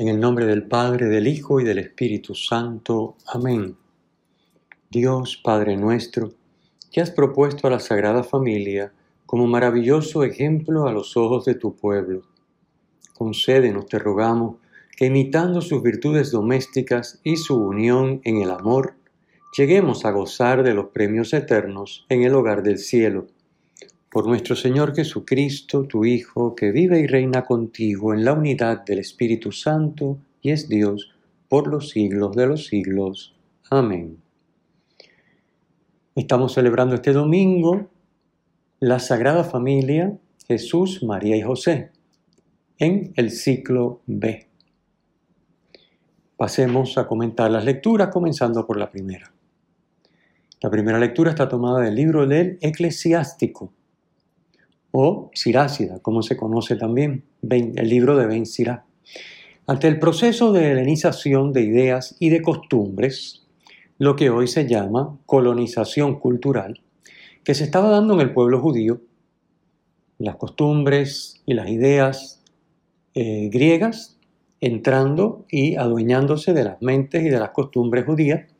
En el nombre del Padre, del Hijo y del Espíritu Santo. Amén. Dios Padre nuestro, que has propuesto a la Sagrada Familia como maravilloso ejemplo a los ojos de tu pueblo. Concédenos, te rogamos, que imitando sus virtudes domésticas y su unión en el amor, lleguemos a gozar de los premios eternos en el hogar del cielo por nuestro Señor Jesucristo, tu Hijo, que vive y reina contigo en la unidad del Espíritu Santo y es Dios por los siglos de los siglos. Amén. Estamos celebrando este domingo la Sagrada Familia Jesús, María y José en el ciclo B. Pasemos a comentar las lecturas, comenzando por la primera. La primera lectura está tomada del libro del Eclesiástico, o Sirácida, como se conoce también, el libro de Ben Sirá. Ante el proceso de helenización de ideas y de costumbres, lo que hoy se llama colonización cultural, que se estaba dando en el pueblo judío, las costumbres y las ideas eh, griegas entrando y adueñándose de las mentes y de las costumbres judías,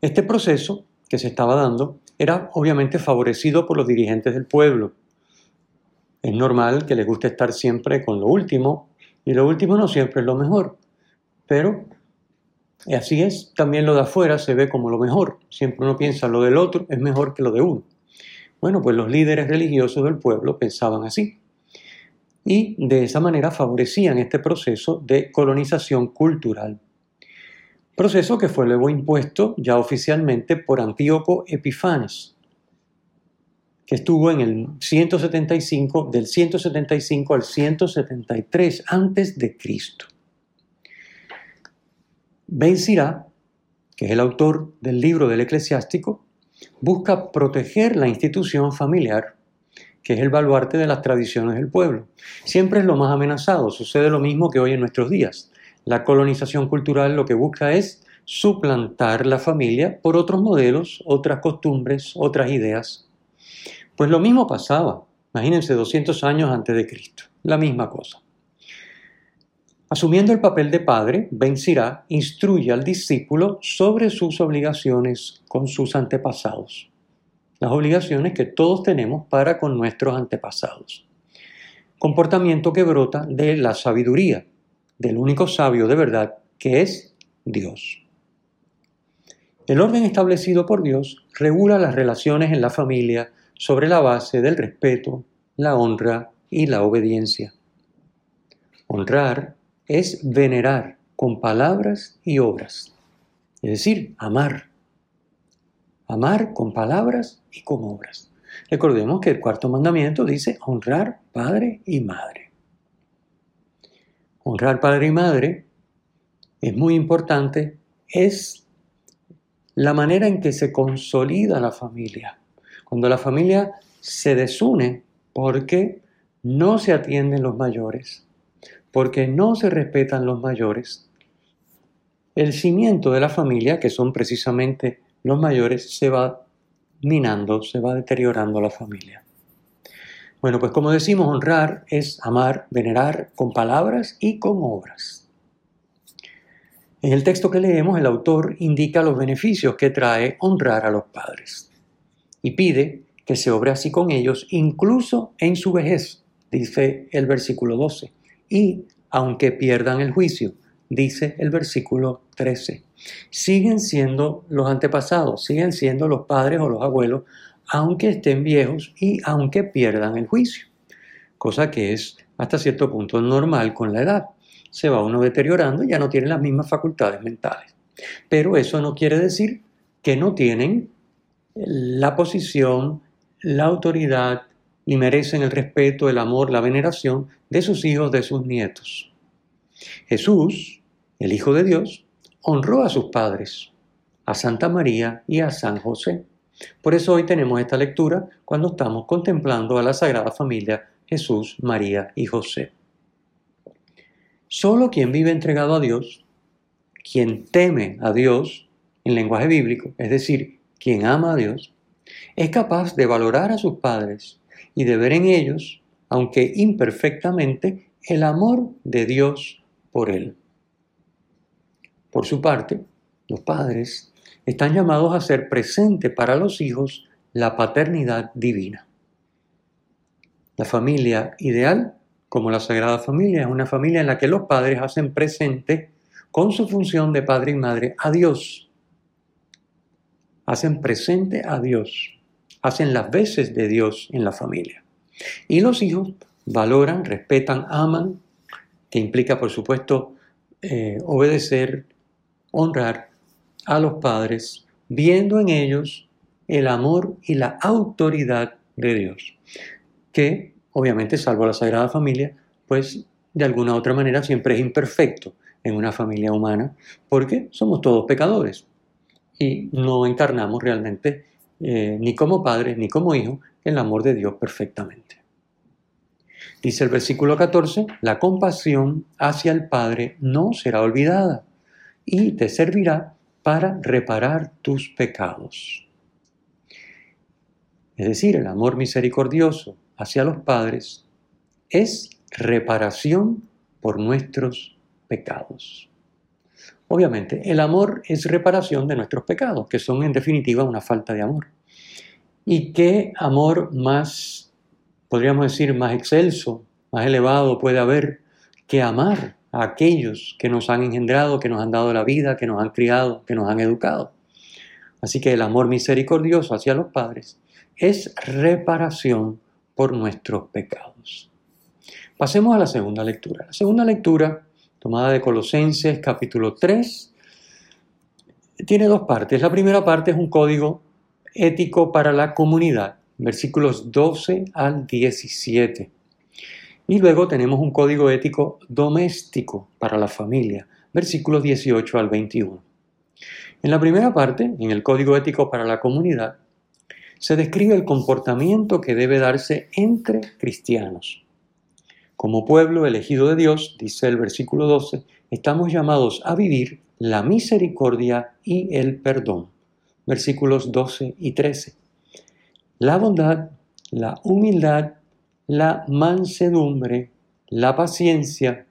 este proceso que se estaba dando era obviamente favorecido por los dirigentes del pueblo, es normal que les guste estar siempre con lo último y lo último no siempre es lo mejor. Pero así es, también lo de afuera se ve como lo mejor. Siempre uno piensa lo del otro es mejor que lo de uno. Bueno, pues los líderes religiosos del pueblo pensaban así. Y de esa manera favorecían este proceso de colonización cultural. Proceso que fue luego impuesto ya oficialmente por Antíoco Epifanes, que estuvo en el 175, del 175 al 173 antes de Cristo. Ben Sirá, que es el autor del libro del eclesiástico, busca proteger la institución familiar, que es el baluarte de las tradiciones del pueblo. Siempre es lo más amenazado, sucede lo mismo que hoy en nuestros días. La colonización cultural lo que busca es suplantar la familia por otros modelos, otras costumbres, otras ideas. Pues lo mismo pasaba, imagínense 200 años antes de Cristo, la misma cosa. Asumiendo el papel de padre, Ben Sirá instruye al discípulo sobre sus obligaciones con sus antepasados, las obligaciones que todos tenemos para con nuestros antepasados. Comportamiento que brota de la sabiduría, del único sabio de verdad que es Dios. El orden establecido por Dios regula las relaciones en la familia sobre la base del respeto, la honra y la obediencia. Honrar es venerar con palabras y obras, es decir, amar. Amar con palabras y con obras. Recordemos que el cuarto mandamiento dice honrar padre y madre. Honrar padre y madre es muy importante, es la manera en que se consolida la familia. Cuando la familia se desune porque no se atienden los mayores, porque no se respetan los mayores, el cimiento de la familia, que son precisamente los mayores, se va minando, se va deteriorando la familia. Bueno, pues como decimos, honrar es amar, venerar con palabras y con obras. En el texto que leemos, el autor indica los beneficios que trae honrar a los padres y pide que se obre así con ellos, incluso en su vejez, dice el versículo 12, y aunque pierdan el juicio, dice el versículo 13. Siguen siendo los antepasados, siguen siendo los padres o los abuelos, aunque estén viejos y aunque pierdan el juicio, cosa que es hasta cierto punto normal con la edad. Se va uno deteriorando y ya no tiene las mismas facultades mentales. Pero eso no quiere decir que no tienen la posición, la autoridad y merecen el respeto, el amor, la veneración de sus hijos, de sus nietos. Jesús, el Hijo de Dios, honró a sus padres, a Santa María y a San José. Por eso hoy tenemos esta lectura cuando estamos contemplando a la Sagrada Familia Jesús, María y José. Solo quien vive entregado a Dios, quien teme a Dios en lenguaje bíblico, es decir, quien ama a Dios, es capaz de valorar a sus padres y de ver en ellos, aunque imperfectamente, el amor de Dios por él. Por su parte, los padres están llamados a ser presente para los hijos la paternidad divina. La familia ideal, como la Sagrada Familia, es una familia en la que los padres hacen presente con su función de padre y madre a Dios. Hacen presente a Dios, hacen las veces de Dios en la familia. Y los hijos valoran, respetan, aman, que implica por supuesto eh, obedecer, honrar a los padres, viendo en ellos el amor y la autoridad de Dios, que obviamente, salvo la Sagrada Familia, pues de alguna u otra manera siempre es imperfecto en una familia humana, porque somos todos pecadores y no encarnamos realmente eh, ni como padres ni como hijos el amor de Dios perfectamente. Dice el versículo 14, la compasión hacia el Padre no será olvidada y te servirá para reparar tus pecados. Es decir, el amor misericordioso hacia los padres es reparación por nuestros pecados. Obviamente, el amor es reparación de nuestros pecados, que son en definitiva una falta de amor. ¿Y qué amor más, podríamos decir, más excelso, más elevado puede haber que amar a aquellos que nos han engendrado, que nos han dado la vida, que nos han criado, que nos han educado. Así que el amor misericordioso hacia los padres es reparación por nuestros pecados. Pasemos a la segunda lectura. La segunda lectura, tomada de Colosenses capítulo 3, tiene dos partes. La primera parte es un código ético para la comunidad, versículos 12 al 17. Y luego tenemos un código ético doméstico para la familia, versículos 18 al 21. En la primera parte, en el código ético para la comunidad, se describe el comportamiento que debe darse entre cristianos. Como pueblo elegido de Dios, dice el versículo 12, estamos llamados a vivir la misericordia y el perdón. Versículos 12 y 13. La bondad, la humildad la mansedumbre, la paciencia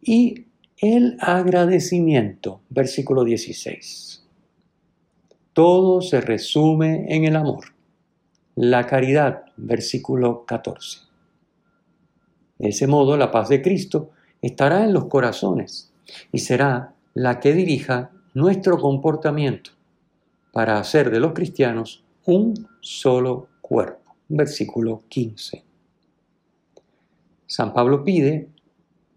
y el agradecimiento. Versículo 16. Todo se resume en el amor. La caridad. Versículo 14. De ese modo, la paz de Cristo estará en los corazones y será la que dirija nuestro comportamiento para hacer de los cristianos un solo cuerpo versículo 15. San Pablo pide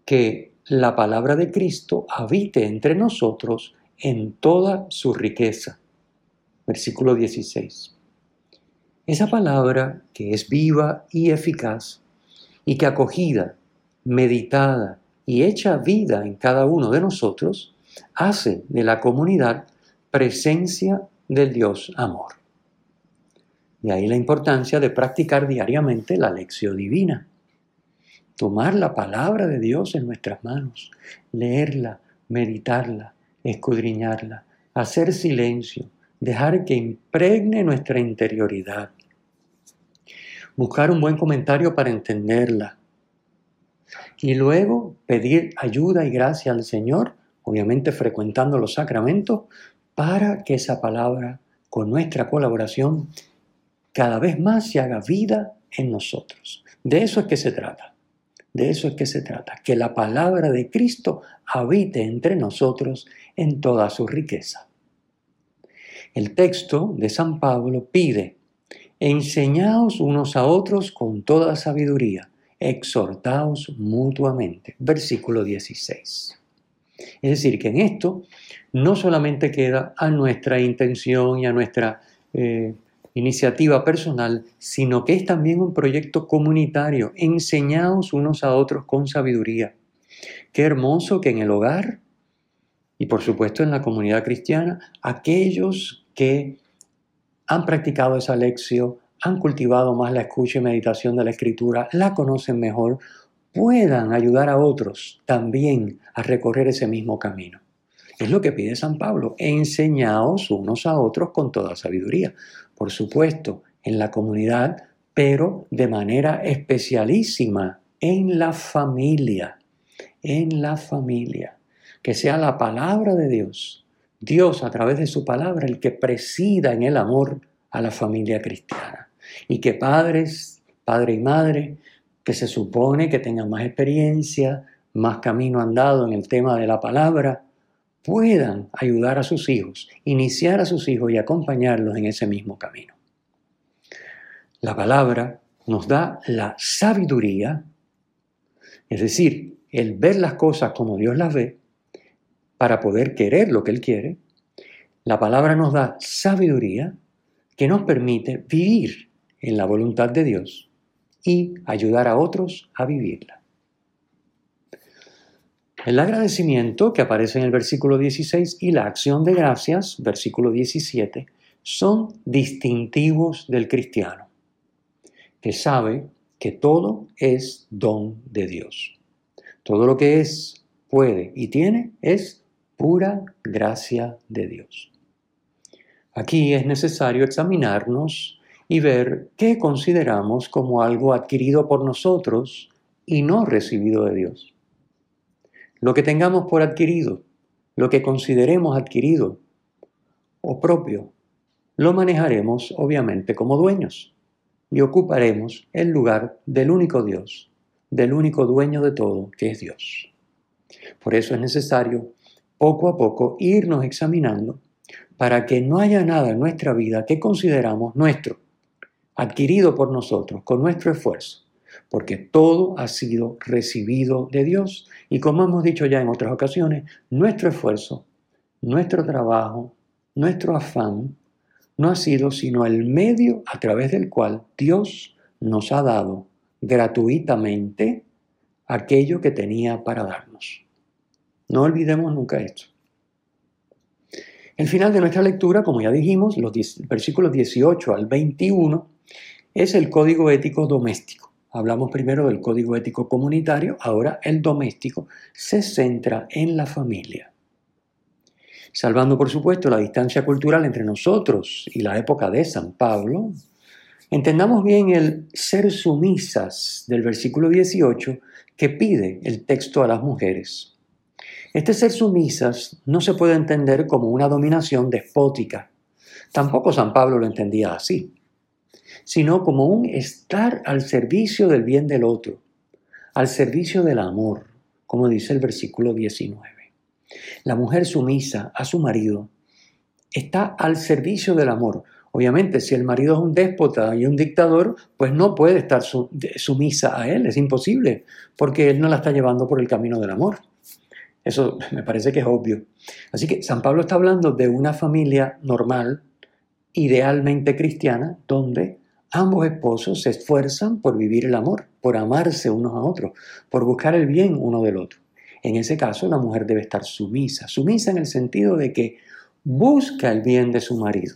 que la palabra de Cristo habite entre nosotros en toda su riqueza. Versículo 16. Esa palabra que es viva y eficaz y que acogida, meditada y hecha vida en cada uno de nosotros, hace de la comunidad presencia del Dios amor. De ahí la importancia de practicar diariamente la lección divina. Tomar la palabra de Dios en nuestras manos, leerla, meditarla, escudriñarla, hacer silencio, dejar que impregne nuestra interioridad. Buscar un buen comentario para entenderla. Y luego pedir ayuda y gracia al Señor, obviamente frecuentando los sacramentos, para que esa palabra, con nuestra colaboración, cada vez más se haga vida en nosotros. De eso es que se trata. De eso es que se trata. Que la palabra de Cristo habite entre nosotros en toda su riqueza. El texto de San Pablo pide, enseñaos unos a otros con toda sabiduría, exhortaos mutuamente. Versículo 16. Es decir, que en esto no solamente queda a nuestra intención y a nuestra eh, iniciativa personal, sino que es también un proyecto comunitario. Enseñaos unos a otros con sabiduría. Qué hermoso que en el hogar y por supuesto en la comunidad cristiana, aquellos que han practicado esa lección, han cultivado más la escucha y meditación de la escritura, la conocen mejor, puedan ayudar a otros también a recorrer ese mismo camino. Es lo que pide San Pablo, enseñaos unos a otros con toda sabiduría. Por supuesto, en la comunidad, pero de manera especialísima en la familia, en la familia. Que sea la palabra de Dios, Dios a través de su palabra, el que presida en el amor a la familia cristiana. Y que padres, padre y madre, que se supone que tengan más experiencia, más camino andado en el tema de la palabra, puedan ayudar a sus hijos, iniciar a sus hijos y acompañarlos en ese mismo camino. La palabra nos da la sabiduría, es decir, el ver las cosas como Dios las ve, para poder querer lo que Él quiere. La palabra nos da sabiduría que nos permite vivir en la voluntad de Dios y ayudar a otros a vivirla. El agradecimiento que aparece en el versículo 16 y la acción de gracias, versículo 17, son distintivos del cristiano, que sabe que todo es don de Dios. Todo lo que es, puede y tiene es pura gracia de Dios. Aquí es necesario examinarnos y ver qué consideramos como algo adquirido por nosotros y no recibido de Dios. Lo que tengamos por adquirido, lo que consideremos adquirido o propio, lo manejaremos obviamente como dueños y ocuparemos el lugar del único Dios, del único dueño de todo, que es Dios. Por eso es necesario poco a poco irnos examinando para que no haya nada en nuestra vida que consideramos nuestro, adquirido por nosotros, con nuestro esfuerzo, porque todo ha sido recibido de Dios. Y como hemos dicho ya en otras ocasiones, nuestro esfuerzo, nuestro trabajo, nuestro afán, no ha sido sino el medio a través del cual Dios nos ha dado gratuitamente aquello que tenía para darnos. No olvidemos nunca esto. El final de nuestra lectura, como ya dijimos, los versículos 18 al 21, es el código ético doméstico. Hablamos primero del código ético comunitario, ahora el doméstico se centra en la familia. Salvando, por supuesto, la distancia cultural entre nosotros y la época de San Pablo, entendamos bien el ser sumisas del versículo 18 que pide el texto a las mujeres. Este ser sumisas no se puede entender como una dominación despótica. Tampoco San Pablo lo entendía así sino como un estar al servicio del bien del otro, al servicio del amor, como dice el versículo 19. La mujer sumisa a su marido está al servicio del amor. Obviamente, si el marido es un déspota y un dictador, pues no puede estar sumisa a él, es imposible, porque él no la está llevando por el camino del amor. Eso me parece que es obvio. Así que San Pablo está hablando de una familia normal, idealmente cristiana, donde Ambos esposos se esfuerzan por vivir el amor, por amarse unos a otros, por buscar el bien uno del otro. En ese caso, la mujer debe estar sumisa, sumisa en el sentido de que busca el bien de su marido.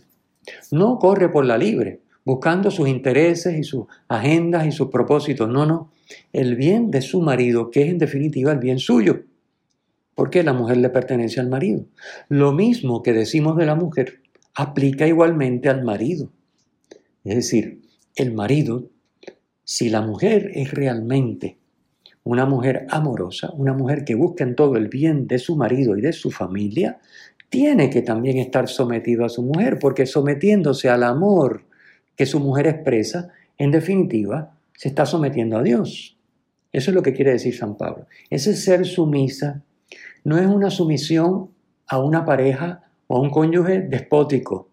No corre por la libre, buscando sus intereses y sus agendas y sus propósitos. No, no. El bien de su marido, que es en definitiva el bien suyo. Porque la mujer le pertenece al marido. Lo mismo que decimos de la mujer, aplica igualmente al marido. Es decir, el marido, si la mujer es realmente una mujer amorosa, una mujer que busca en todo el bien de su marido y de su familia, tiene que también estar sometido a su mujer, porque sometiéndose al amor que su mujer expresa, en definitiva, se está sometiendo a Dios. Eso es lo que quiere decir San Pablo. Ese ser sumisa no es una sumisión a una pareja o a un cónyuge despótico,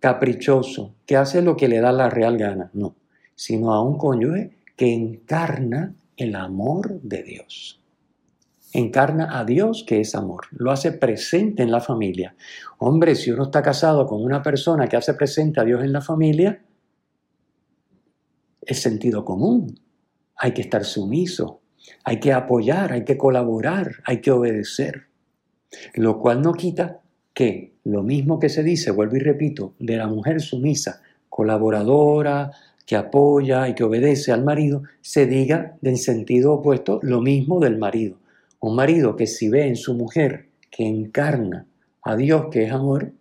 caprichoso, que hace lo que le da la real gana, no, sino a un cónyuge que encarna el amor de Dios. Encarna a Dios que es amor, lo hace presente en la familia. Hombre, si uno está casado con una persona que hace presente a Dios en la familia, es sentido común. Hay que estar sumiso, hay que apoyar, hay que colaborar, hay que obedecer. Lo cual no quita que lo mismo que se dice, vuelvo y repito, de la mujer sumisa, colaboradora, que apoya y que obedece al marido, se diga en sentido opuesto lo mismo del marido. Un marido que si ve en su mujer que encarna a Dios que es amor,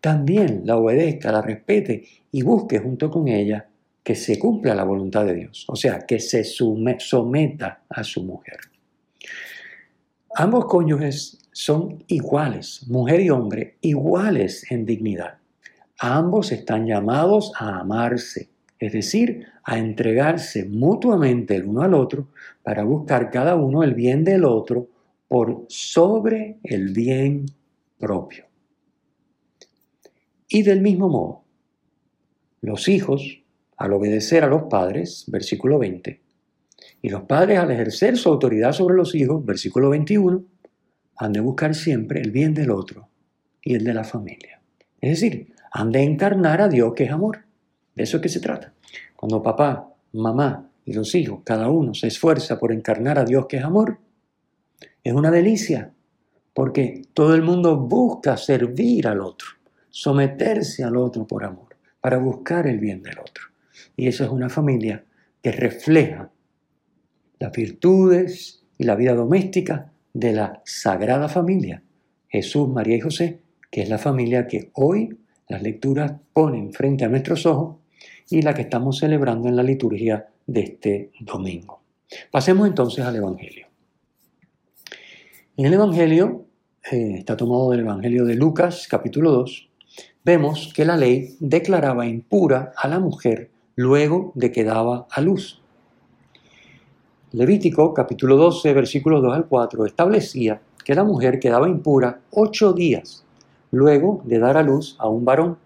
también la obedezca, la respete y busque junto con ella que se cumpla la voluntad de Dios, o sea, que se someta a su mujer. Ambos cónyuges son iguales, mujer y hombre, iguales en dignidad. Ambos están llamados a amarse, es decir, a entregarse mutuamente el uno al otro para buscar cada uno el bien del otro por sobre el bien propio. Y del mismo modo, los hijos, al obedecer a los padres, versículo 20, y los padres al ejercer su autoridad sobre los hijos, versículo 21, han de buscar siempre el bien del otro y el de la familia. Es decir, han de encarnar a Dios que es amor. De eso es que se trata. Cuando papá, mamá y los hijos, cada uno se esfuerza por encarnar a Dios que es amor, es una delicia, porque todo el mundo busca servir al otro, someterse al otro por amor, para buscar el bien del otro. Y eso es una familia que refleja las virtudes y la vida doméstica de la Sagrada Familia, Jesús, María y José, que es la familia que hoy las lecturas ponen frente a nuestros ojos y la que estamos celebrando en la liturgia de este domingo. Pasemos entonces al Evangelio. En el Evangelio, eh, está tomado del Evangelio de Lucas capítulo 2, vemos que la ley declaraba impura a la mujer luego de que daba a luz. Levítico capítulo 12, versículos 2 al 4 establecía que la mujer quedaba impura ocho días luego de dar a luz a un varón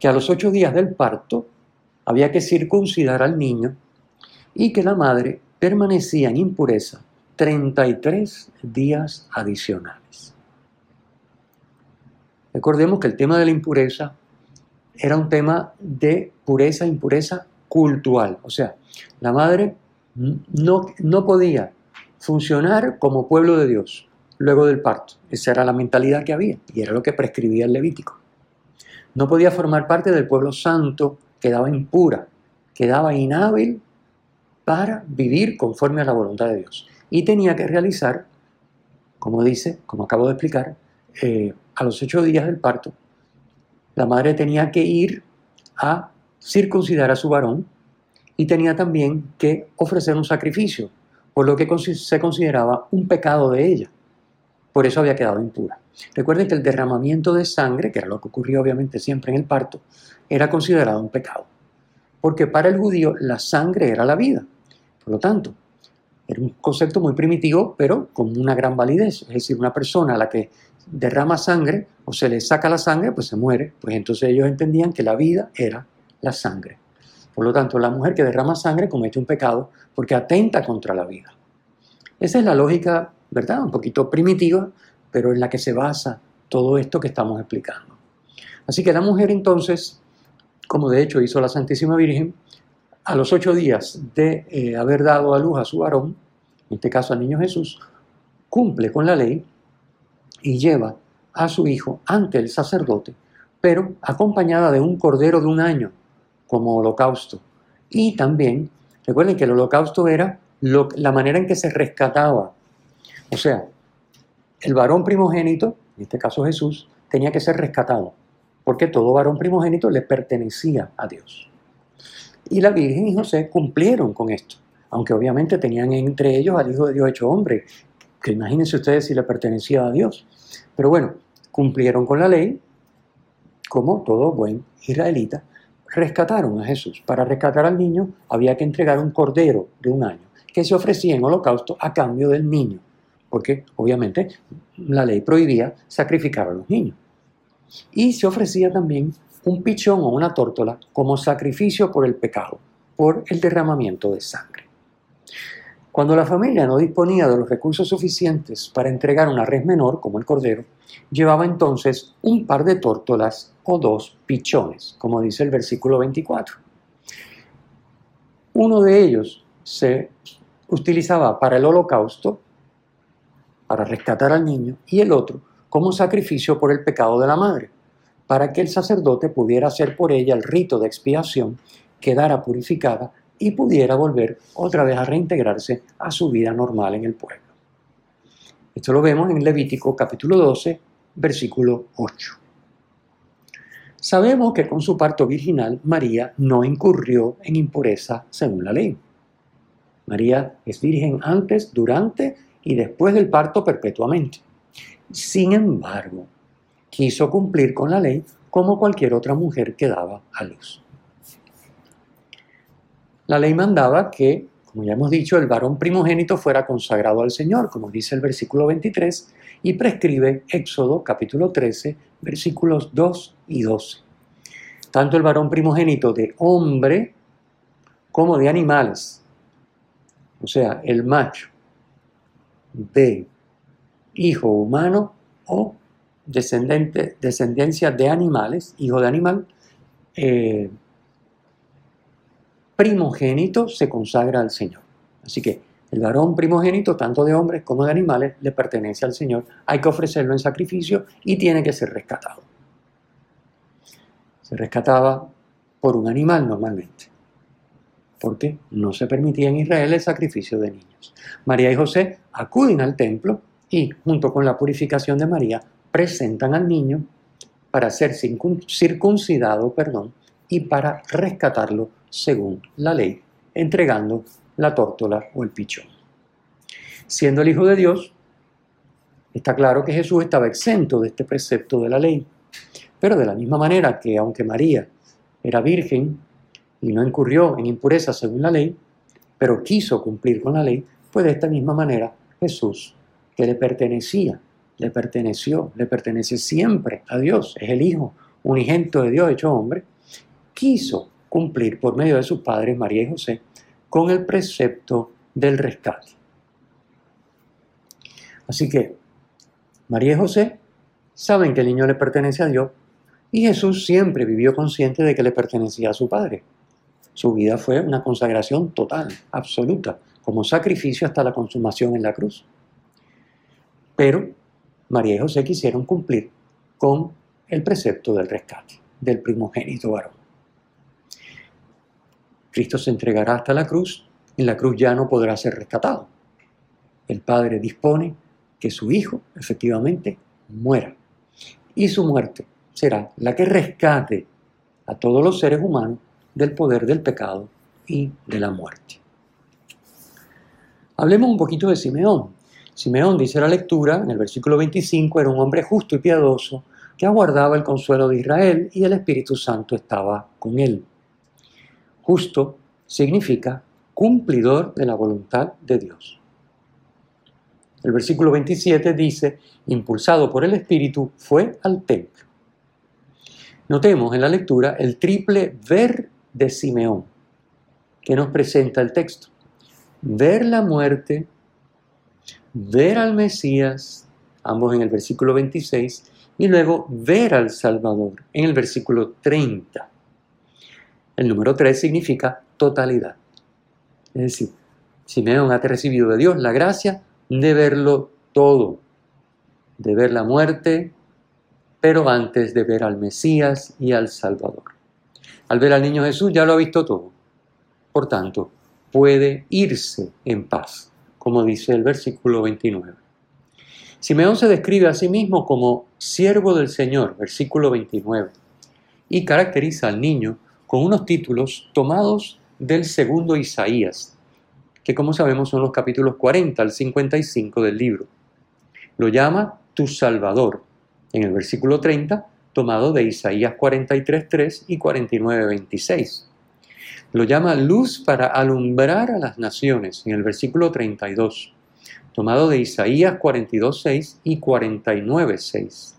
que a los ocho días del parto había que circuncidar al niño y que la madre permanecía en impureza 33 días adicionales. Recordemos que el tema de la impureza era un tema de pureza, impureza cultural. O sea, la madre no, no podía funcionar como pueblo de Dios luego del parto. Esa era la mentalidad que había y era lo que prescribía el Levítico no podía formar parte del pueblo santo, quedaba impura, quedaba inhábil para vivir conforme a la voluntad de Dios. Y tenía que realizar, como dice, como acabo de explicar, eh, a los ocho días del parto, la madre tenía que ir a circuncidar a su varón y tenía también que ofrecer un sacrificio, por lo que se consideraba un pecado de ella. Por eso había quedado impura. Recuerden que el derramamiento de sangre, que era lo que ocurría obviamente siempre en el parto, era considerado un pecado. Porque para el judío la sangre era la vida. Por lo tanto, era un concepto muy primitivo, pero con una gran validez. Es decir, una persona a la que derrama sangre o se le saca la sangre, pues se muere. Pues entonces ellos entendían que la vida era la sangre. Por lo tanto, la mujer que derrama sangre comete un pecado porque atenta contra la vida. Esa es la lógica, ¿verdad? Un poquito primitiva, pero en la que se basa todo esto que estamos explicando. Así que la mujer entonces, como de hecho hizo la Santísima Virgen, a los ocho días de eh, haber dado a luz a su varón, en este caso al niño Jesús, cumple con la ley y lleva a su hijo ante el sacerdote, pero acompañada de un cordero de un año como holocausto. Y también, recuerden que el holocausto era la manera en que se rescataba. O sea, el varón primogénito, en este caso Jesús, tenía que ser rescatado, porque todo varón primogénito le pertenecía a Dios. Y la Virgen y José cumplieron con esto, aunque obviamente tenían entre ellos al Hijo de Dios hecho hombre, que imagínense ustedes si le pertenecía a Dios. Pero bueno, cumplieron con la ley, como todo buen israelita, rescataron a Jesús. Para rescatar al niño había que entregar un cordero de un año, que se ofrecía en holocausto a cambio del niño porque obviamente la ley prohibía sacrificar a los niños. Y se ofrecía también un pichón o una tórtola como sacrificio por el pecado, por el derramamiento de sangre. Cuando la familia no disponía de los recursos suficientes para entregar una res menor, como el cordero, llevaba entonces un par de tórtolas o dos pichones, como dice el versículo 24. Uno de ellos se utilizaba para el holocausto para rescatar al niño y el otro como sacrificio por el pecado de la madre, para que el sacerdote pudiera hacer por ella el rito de expiación, quedara purificada y pudiera volver otra vez a reintegrarse a su vida normal en el pueblo. Esto lo vemos en Levítico capítulo 12, versículo 8. Sabemos que con su parto virginal María no incurrió en impureza según la ley. María es virgen antes, durante y después del parto perpetuamente. Sin embargo, quiso cumplir con la ley como cualquier otra mujer que daba a luz. La ley mandaba que, como ya hemos dicho, el varón primogénito fuera consagrado al Señor, como dice el versículo 23, y prescribe Éxodo capítulo 13, versículos 2 y 12. Tanto el varón primogénito de hombre como de animales, o sea, el macho de hijo humano o descendente, descendencia de animales, hijo de animal, eh, primogénito se consagra al Señor. Así que el varón primogénito, tanto de hombres como de animales, le pertenece al Señor. Hay que ofrecerlo en sacrificio y tiene que ser rescatado. Se rescataba por un animal normalmente, porque no se permitía en Israel el sacrificio de niños. María y José acuden al templo y, junto con la purificación de María, presentan al niño para ser circuncidado perdón, y para rescatarlo según la ley, entregando la tórtola o el pichón. Siendo el Hijo de Dios, está claro que Jesús estaba exento de este precepto de la ley. Pero de la misma manera que aunque María era virgen y no incurrió en impureza según la ley, pero quiso cumplir con la ley, pues de esta misma manera Jesús, que le pertenecía, le perteneció, le pertenece siempre a Dios, es el Hijo unigento de Dios hecho hombre, quiso cumplir por medio de sus padres María y José con el precepto del rescate. Así que María y José saben que el niño le pertenece a Dios y Jesús siempre vivió consciente de que le pertenecía a su Padre. Su vida fue una consagración total, absoluta, como sacrificio hasta la consumación en la cruz. Pero María y José quisieron cumplir con el precepto del rescate del primogénito varón. Cristo se entregará hasta la cruz, en la cruz ya no podrá ser rescatado. El Padre dispone que su Hijo efectivamente muera. Y su muerte será la que rescate a todos los seres humanos del poder del pecado y de la muerte. Hablemos un poquito de Simeón. Simeón, dice la lectura, en el versículo 25, era un hombre justo y piadoso que aguardaba el consuelo de Israel y el Espíritu Santo estaba con él. Justo significa cumplidor de la voluntad de Dios. El versículo 27 dice, impulsado por el Espíritu, fue al templo. Notemos en la lectura el triple ver de Simeón que nos presenta el texto. Ver la muerte, ver al Mesías, ambos en el versículo 26, y luego ver al Salvador en el versículo 30. El número 3 significa totalidad. Es decir, Simeón ha recibido de Dios la gracia de verlo todo, de ver la muerte, pero antes de ver al Mesías y al Salvador. Al ver al niño Jesús ya lo ha visto todo. Por tanto, puede irse en paz, como dice el versículo 29. Simeón se describe a sí mismo como siervo del Señor, versículo 29, y caracteriza al niño con unos títulos tomados del segundo Isaías, que como sabemos son los capítulos 40 al 55 del libro. Lo llama tu Salvador, en el versículo 30, tomado de Isaías 43.3 y 49.26. Lo llama luz para alumbrar a las naciones, en el versículo 32, tomado de Isaías 42.6 y 49.6.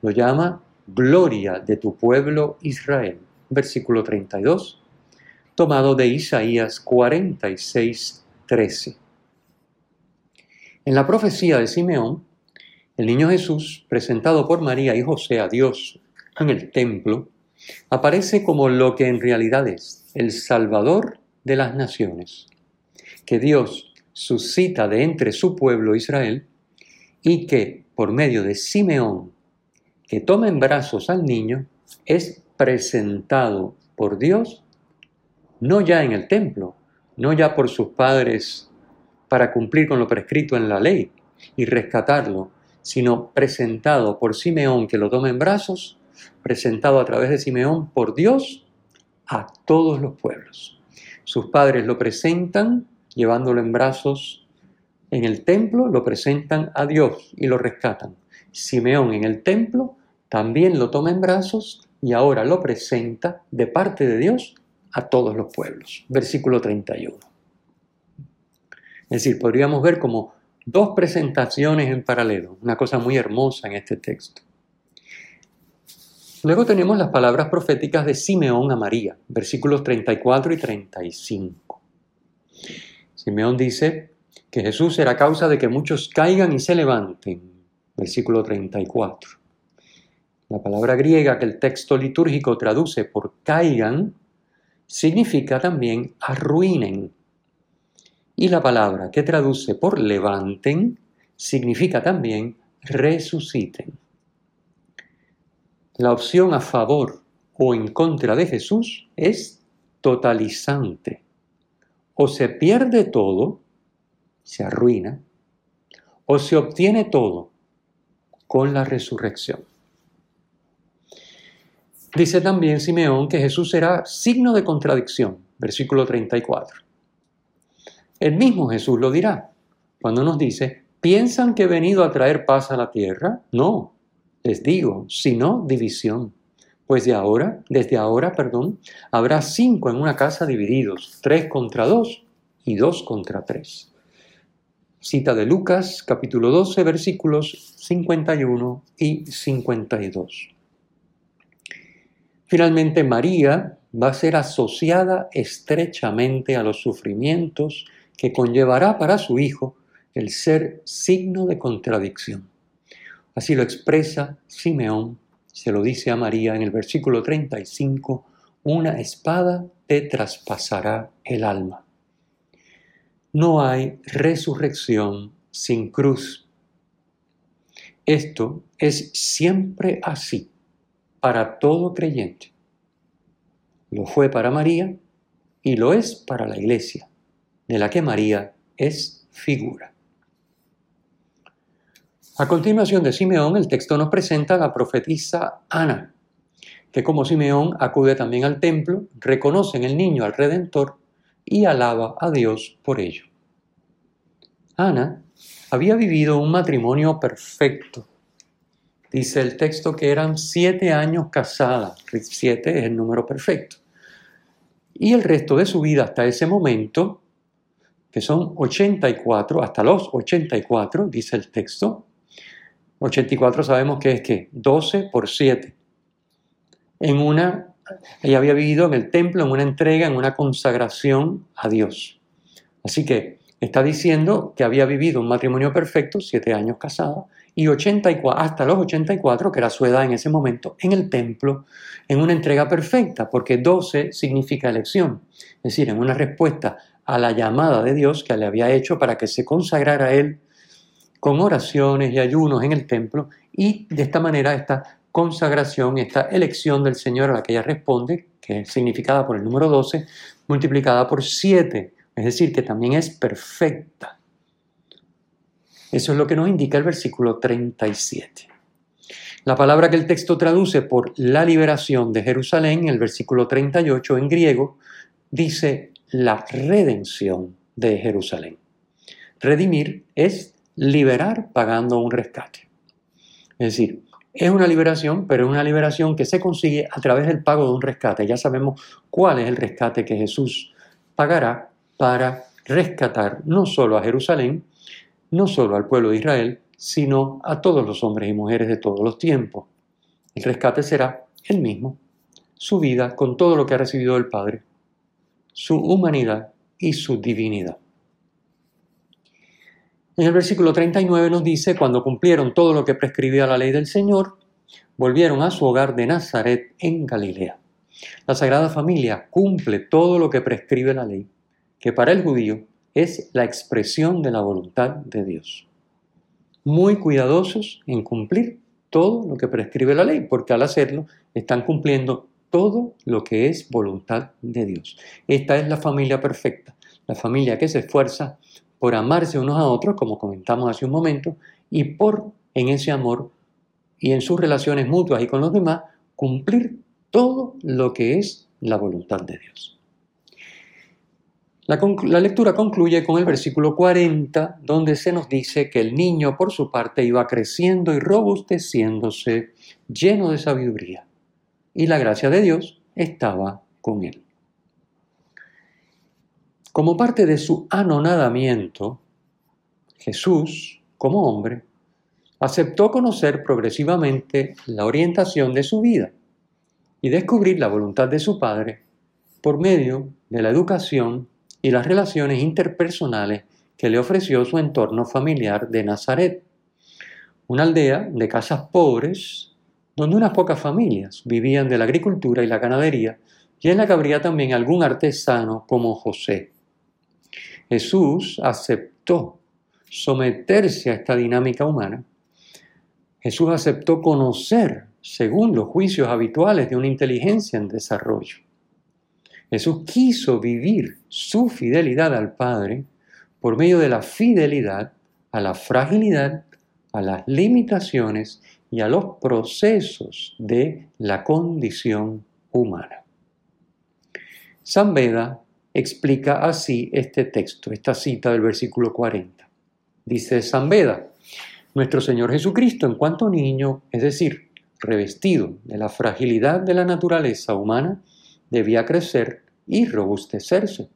Lo llama gloria de tu pueblo Israel, versículo 32, tomado de Isaías 46, 13. En la profecía de Simeón, el niño Jesús, presentado por María y José a Dios en el templo, aparece como lo que en realidad es, el Salvador de las naciones, que Dios suscita de entre su pueblo Israel y que por medio de Simeón, que toma en brazos al niño, es presentado por Dios, no ya en el templo, no ya por sus padres para cumplir con lo prescrito en la ley y rescatarlo, sino presentado por Simeón que lo toma en brazos, presentado a través de Simeón por Dios a todos los pueblos. Sus padres lo presentan llevándolo en brazos en el templo, lo presentan a Dios y lo rescatan. Simeón en el templo también lo toma en brazos y ahora lo presenta de parte de Dios a todos los pueblos. Versículo 31. Es decir, podríamos ver como dos presentaciones en paralelo, una cosa muy hermosa en este texto. Luego tenemos las palabras proféticas de Simeón a María, versículos 34 y 35. Simeón dice que Jesús será causa de que muchos caigan y se levanten, versículo 34. La palabra griega que el texto litúrgico traduce por caigan significa también arruinen. Y la palabra que traduce por levanten significa también resuciten. La opción a favor o en contra de Jesús es totalizante. O se pierde todo, se arruina, o se obtiene todo con la resurrección. Dice también Simeón que Jesús será signo de contradicción, versículo 34. El mismo Jesús lo dirá cuando nos dice, ¿piensan que he venido a traer paz a la tierra? No, les digo, sino división. Pues de ahora, desde ahora, perdón, habrá cinco en una casa divididos, tres contra dos y dos contra tres. Cita de Lucas, capítulo 12, versículos 51 y 52. Finalmente, María va a ser asociada estrechamente a los sufrimientos que conllevará para su hijo el ser signo de contradicción. Así lo expresa Simeón, se lo dice a María en el versículo 35, una espada te traspasará el alma. No hay resurrección sin cruz. Esto es siempre así para todo creyente. Lo fue para María y lo es para la iglesia, de la que María es figura. A continuación de Simeón, el texto nos presenta a la profetisa Ana, que como Simeón acude también al templo, reconoce en el niño al Redentor y alaba a Dios por ello. Ana había vivido un matrimonio perfecto. Dice el texto que eran siete años casada, siete es el número perfecto. Y el resto de su vida hasta ese momento, que son 84, hasta los 84, dice el texto, 84 sabemos que es que 12 por 7. En una, ella había vivido en el templo, en una entrega, en una consagración a Dios. Así que está diciendo que había vivido un matrimonio perfecto, 7 años casada, y 84, hasta los 84, que era su edad en ese momento, en el templo, en una entrega perfecta, porque 12 significa elección, es decir, en una respuesta a la llamada de Dios que le había hecho para que se consagrara a Él con oraciones y ayunos en el templo y de esta manera esta consagración, esta elección del Señor a la que ella responde, que es significada por el número 12, multiplicada por 7, es decir, que también es perfecta. Eso es lo que nos indica el versículo 37. La palabra que el texto traduce por la liberación de Jerusalén, el versículo 38 en griego, dice la redención de Jerusalén. Redimir es liberar pagando un rescate. Es decir, es una liberación, pero es una liberación que se consigue a través del pago de un rescate. Ya sabemos cuál es el rescate que Jesús pagará para rescatar no solo a Jerusalén, no solo al pueblo de Israel, sino a todos los hombres y mujeres de todos los tiempos. El rescate será el mismo, su vida con todo lo que ha recibido del Padre, su humanidad y su divinidad. En el versículo 39 nos dice, cuando cumplieron todo lo que prescribía la ley del Señor, volvieron a su hogar de Nazaret en Galilea. La Sagrada Familia cumple todo lo que prescribe la ley, que para el judío es la expresión de la voluntad de Dios. muy cuidadosos en cumplir todo lo que prescribe la ley, porque al hacerlo están cumpliendo todo lo que es voluntad de Dios. Esta es la familia perfecta, la familia que se esfuerza por amarse unos a otros, como comentamos hace un momento, y por en ese amor y en sus relaciones mutuas y con los demás, cumplir todo lo que es la voluntad de Dios. La, lectura concluye con el versículo 40, donde se nos dice que el niño, por su parte, iba creciendo y robusteciéndose, lleno de sabiduría, y la gracia de Dios estaba con él. Como parte de su anonadamiento, Jesús, como hombre, aceptó conocer progresivamente la orientación de su vida y descubrir la voluntad de su Padre por medio de la educación y las relaciones interpersonales que le ofreció su entorno familiar de Nazaret, una aldea de casas pobres donde unas pocas familias vivían de la agricultura y la ganadería y en la que habría también algún artesano como José. Jesús aceptó someterse a esta dinámica humana. Jesús aceptó conocer según los juicios habituales de una inteligencia en desarrollo. Jesús quiso vivir su fidelidad al Padre por medio de la fidelidad a la fragilidad, a las limitaciones y a los procesos de la condición humana. San Beda explica así este texto, esta cita del versículo 40. Dice San Beda, nuestro Señor Jesucristo en cuanto niño, es decir, revestido de la fragilidad de la naturaleza humana, debía crecer y robustecerse.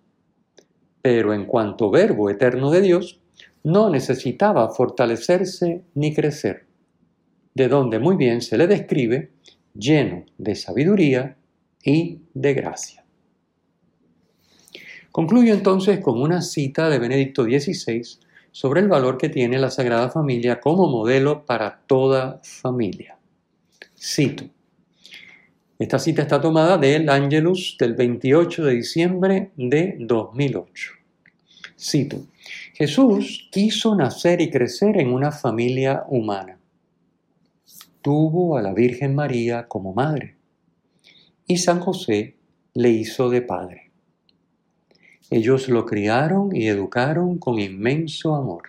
Pero en cuanto verbo eterno de Dios, no necesitaba fortalecerse ni crecer, de donde muy bien se le describe lleno de sabiduría y de gracia. Concluyo entonces con una cita de Benedicto XVI sobre el valor que tiene la Sagrada Familia como modelo para toda familia. Cito. Esta cita está tomada del Angelus del 28 de diciembre de 2008. Cito, Jesús quiso nacer y crecer en una familia humana. Tuvo a la Virgen María como madre y San José le hizo de padre. Ellos lo criaron y educaron con inmenso amor.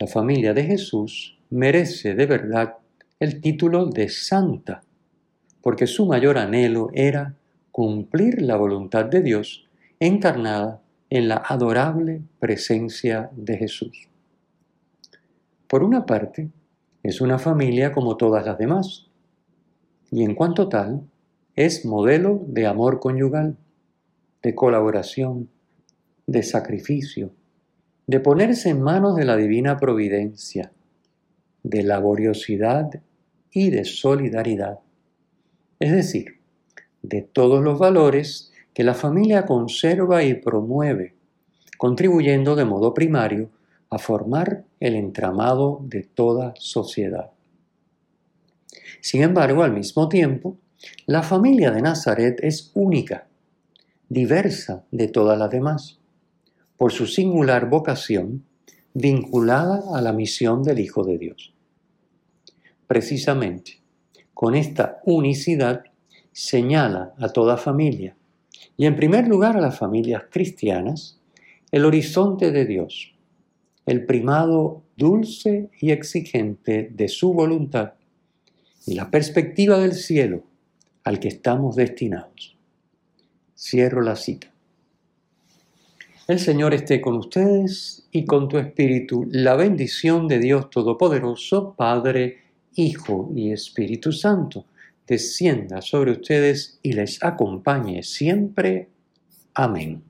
La familia de Jesús merece de verdad el título de santa porque su mayor anhelo era cumplir la voluntad de Dios encarnada en la adorable presencia de Jesús. Por una parte, es una familia como todas las demás, y en cuanto tal, es modelo de amor conyugal, de colaboración, de sacrificio, de ponerse en manos de la divina providencia, de laboriosidad y de solidaridad es decir, de todos los valores que la familia conserva y promueve, contribuyendo de modo primario a formar el entramado de toda sociedad. Sin embargo, al mismo tiempo, la familia de Nazaret es única, diversa de todas las demás, por su singular vocación vinculada a la misión del Hijo de Dios. Precisamente, con esta unicidad señala a toda familia, y en primer lugar a las familias cristianas, el horizonte de Dios, el primado dulce y exigente de su voluntad y la perspectiva del cielo al que estamos destinados. Cierro la cita. El Señor esté con ustedes y con tu espíritu. La bendición de Dios Todopoderoso, Padre, Hijo y Espíritu Santo, descienda sobre ustedes y les acompañe siempre. Amén.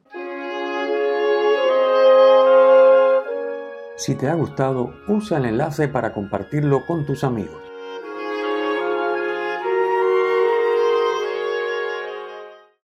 Si te ha gustado, usa el enlace para compartirlo con tus amigos.